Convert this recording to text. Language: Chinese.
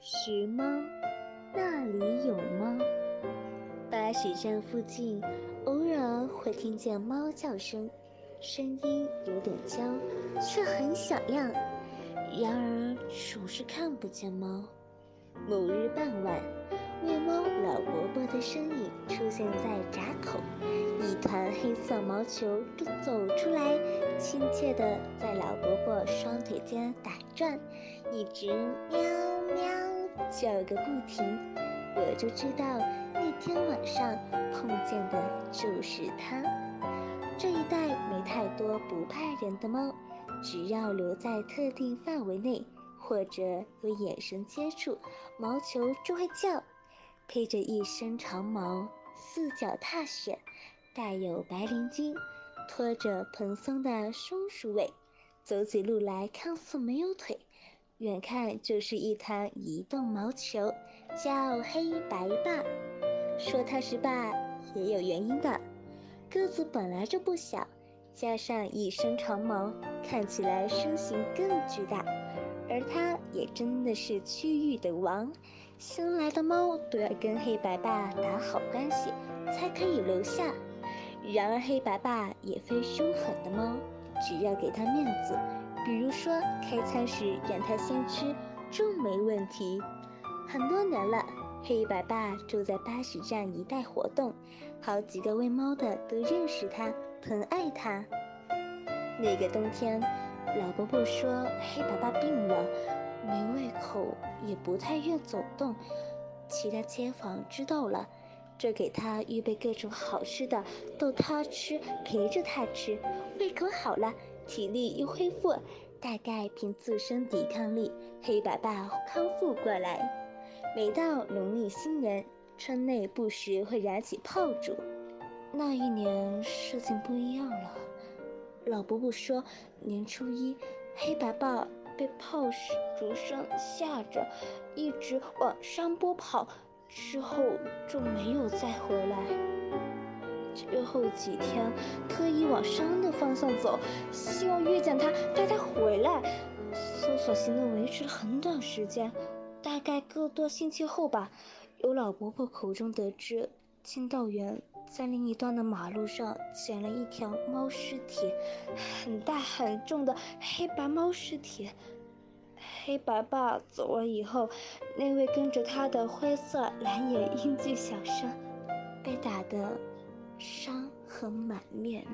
石猫，那里有猫。巴士站附近偶尔会听见猫叫声，声音有点娇，却很响亮。然而总是看不见猫。某日傍晚，喂猫老伯伯的身影出现在闸口，一团黑色毛球走出来，亲切地在老伯伯双腿间打转，一直喵喵。叫个不停，我就知道那天晚上碰见的就是它。这一带没太多不怕人的猫，只要留在特定范围内，或者有眼神接触，毛球就会叫。披着一身长毛，四脚踏雪，带有白鳞筋，拖着蓬松的松鼠尾，走起路来看似没有腿。远看就是一滩移动毛球，叫黑白霸。说它是霸也有原因的，个子本来就不小，加上一身长毛，看起来身形更巨大。而它也真的是区域的王，新来的猫都要跟黑白爸打好关系，才可以留下。然而黑白爸也非凶狠的猫，只要给它面子。比如说，开餐时让它先吃，就没问题。很多年了，黑白爸住在巴士站一带活动，好几个喂猫的都认识他，疼爱他。那个冬天，老伯伯说黑白爸病了，没胃口，也不太愿走动。其他街坊知道了，就给他预备各种好吃的，逗他吃，陪着他吃，胃口好了。体力又恢复，大概凭自身抵抗力，黑白爸康复过来。每到农历新年，村内不时会燃起炮竹。那一年事情不一样了，老伯伯说，年初一，黑白爸被炮竹声吓着，一直往山坡跑，之后就没有再回来。之后几天，特意往山的方向走，希望遇见他，带他回来。搜索行动维持了很短时间，大概个多星期后吧，由老伯伯口中得知，清道员在另一端的马路上捡了一条猫尸体，很大很重的黑白猫尸体。黑白爸走了以后，那位跟着他的灰色蓝眼英俊小生被打得。伤痕满面。